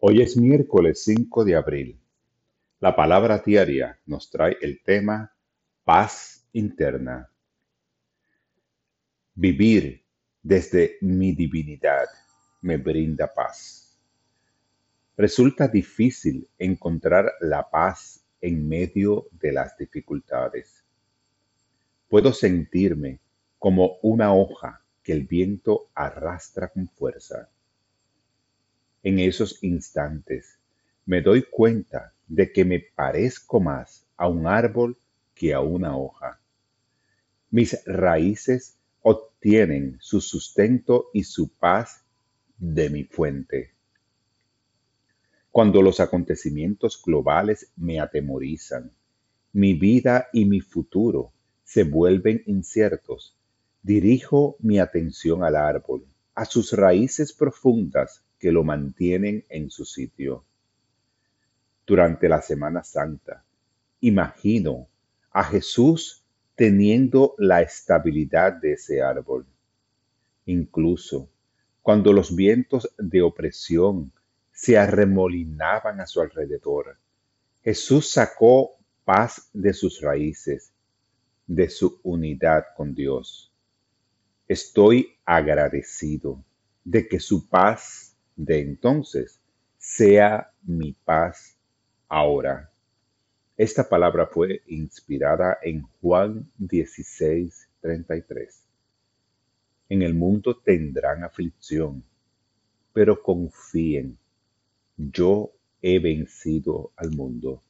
Hoy es miércoles 5 de abril. La palabra diaria nos trae el tema paz interna. Vivir desde mi divinidad me brinda paz. Resulta difícil encontrar la paz en medio de las dificultades. Puedo sentirme como una hoja que el viento arrastra con fuerza en esos instantes me doy cuenta de que me parezco más a un árbol que a una hoja. Mis raíces obtienen su sustento y su paz de mi fuente. Cuando los acontecimientos globales me atemorizan, mi vida y mi futuro se vuelven inciertos, dirijo mi atención al árbol, a sus raíces profundas que lo mantienen en su sitio. Durante la Semana Santa, imagino a Jesús teniendo la estabilidad de ese árbol. Incluso cuando los vientos de opresión se arremolinaban a su alrededor, Jesús sacó paz de sus raíces, de su unidad con Dios. Estoy agradecido de que su paz de entonces, sea mi paz ahora. Esta palabra fue inspirada en Juan 16, 33. En el mundo tendrán aflicción, pero confíen, yo he vencido al mundo.